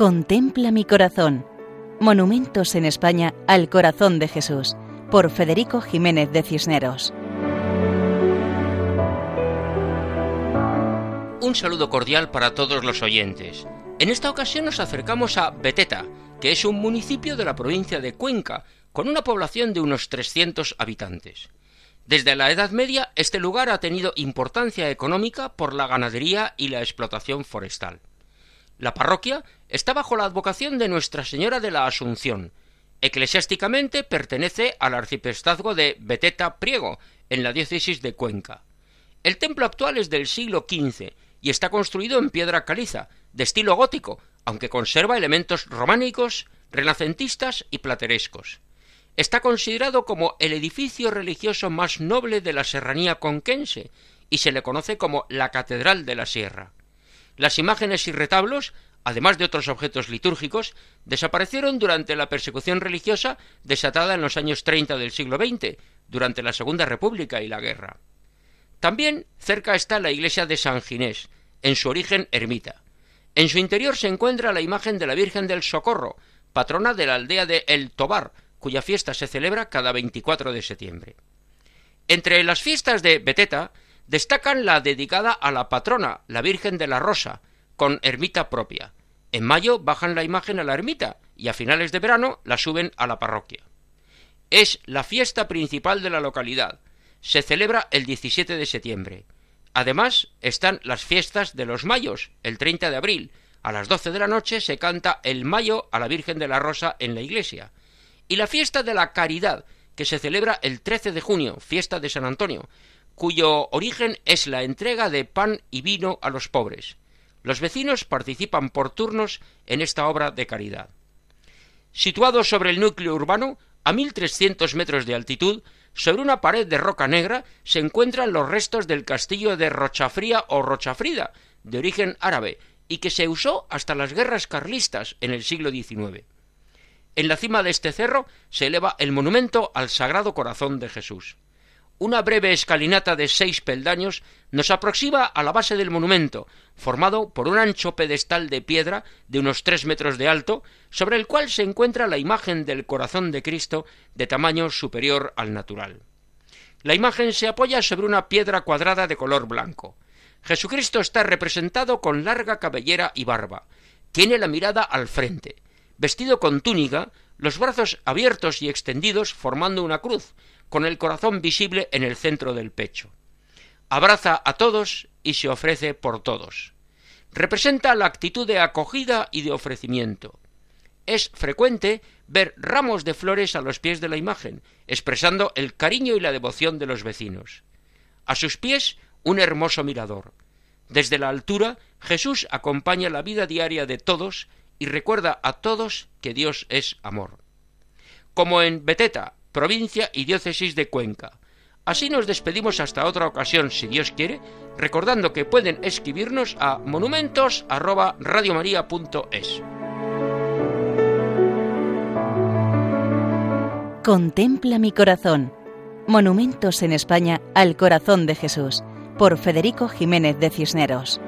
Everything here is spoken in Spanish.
Contempla mi corazón. Monumentos en España al corazón de Jesús, por Federico Jiménez de Cisneros. Un saludo cordial para todos los oyentes. En esta ocasión nos acercamos a Beteta, que es un municipio de la provincia de Cuenca, con una población de unos 300 habitantes. Desde la Edad Media, este lugar ha tenido importancia económica por la ganadería y la explotación forestal. La parroquia está bajo la advocación de Nuestra Señora de la Asunción. Eclesiásticamente pertenece al arciprestazgo de Beteta Priego, en la diócesis de Cuenca. El templo actual es del siglo XV y está construido en piedra caliza, de estilo gótico, aunque conserva elementos románicos, renacentistas y platerescos. Está considerado como el edificio religioso más noble de la serranía conquense y se le conoce como la Catedral de la Sierra. Las imágenes y retablos, además de otros objetos litúrgicos, desaparecieron durante la persecución religiosa desatada en los años 30 del siglo XX, durante la Segunda República y la guerra. También cerca está la iglesia de San Ginés, en su origen ermita. En su interior se encuentra la imagen de la Virgen del Socorro, patrona de la aldea de El Tobar, cuya fiesta se celebra cada 24 de septiembre. Entre las fiestas de Beteta Destacan la dedicada a la patrona, la Virgen de la Rosa, con ermita propia. En mayo bajan la imagen a la ermita y a finales de verano la suben a la parroquia. Es la fiesta principal de la localidad. Se celebra el 17 de septiembre. Además están las fiestas de los mayos, el 30 de abril. A las 12 de la noche se canta el mayo a la Virgen de la Rosa en la iglesia. Y la fiesta de la Caridad, que se celebra el 13 de junio, fiesta de San Antonio, cuyo origen es la entrega de pan y vino a los pobres. Los vecinos participan por turnos en esta obra de caridad. Situado sobre el núcleo urbano, a 1300 metros de altitud, sobre una pared de roca negra se encuentran los restos del castillo de Rochafría o Rochafrida, de origen árabe, y que se usó hasta las guerras carlistas en el siglo XIX. En la cima de este cerro se eleva el monumento al Sagrado Corazón de Jesús. Una breve escalinata de seis peldaños nos aproxima a la base del monumento, formado por un ancho pedestal de piedra de unos tres metros de alto, sobre el cual se encuentra la imagen del corazón de Cristo de tamaño superior al natural. La imagen se apoya sobre una piedra cuadrada de color blanco. Jesucristo está representado con larga cabellera y barba. Tiene la mirada al frente. Vestido con túnica, los brazos abiertos y extendidos formando una cruz, con el corazón visible en el centro del pecho. Abraza a todos y se ofrece por todos. Representa la actitud de acogida y de ofrecimiento. Es frecuente ver ramos de flores a los pies de la imagen, expresando el cariño y la devoción de los vecinos. A sus pies un hermoso mirador. Desde la altura Jesús acompaña la vida diaria de todos y recuerda a todos que Dios es amor. Como en Beteta, provincia y diócesis de Cuenca. Así nos despedimos hasta otra ocasión, si Dios quiere, recordando que pueden escribirnos a monumentos@radiomaria.es. Contempla mi corazón. Monumentos en España al corazón de Jesús, por Federico Jiménez de Cisneros.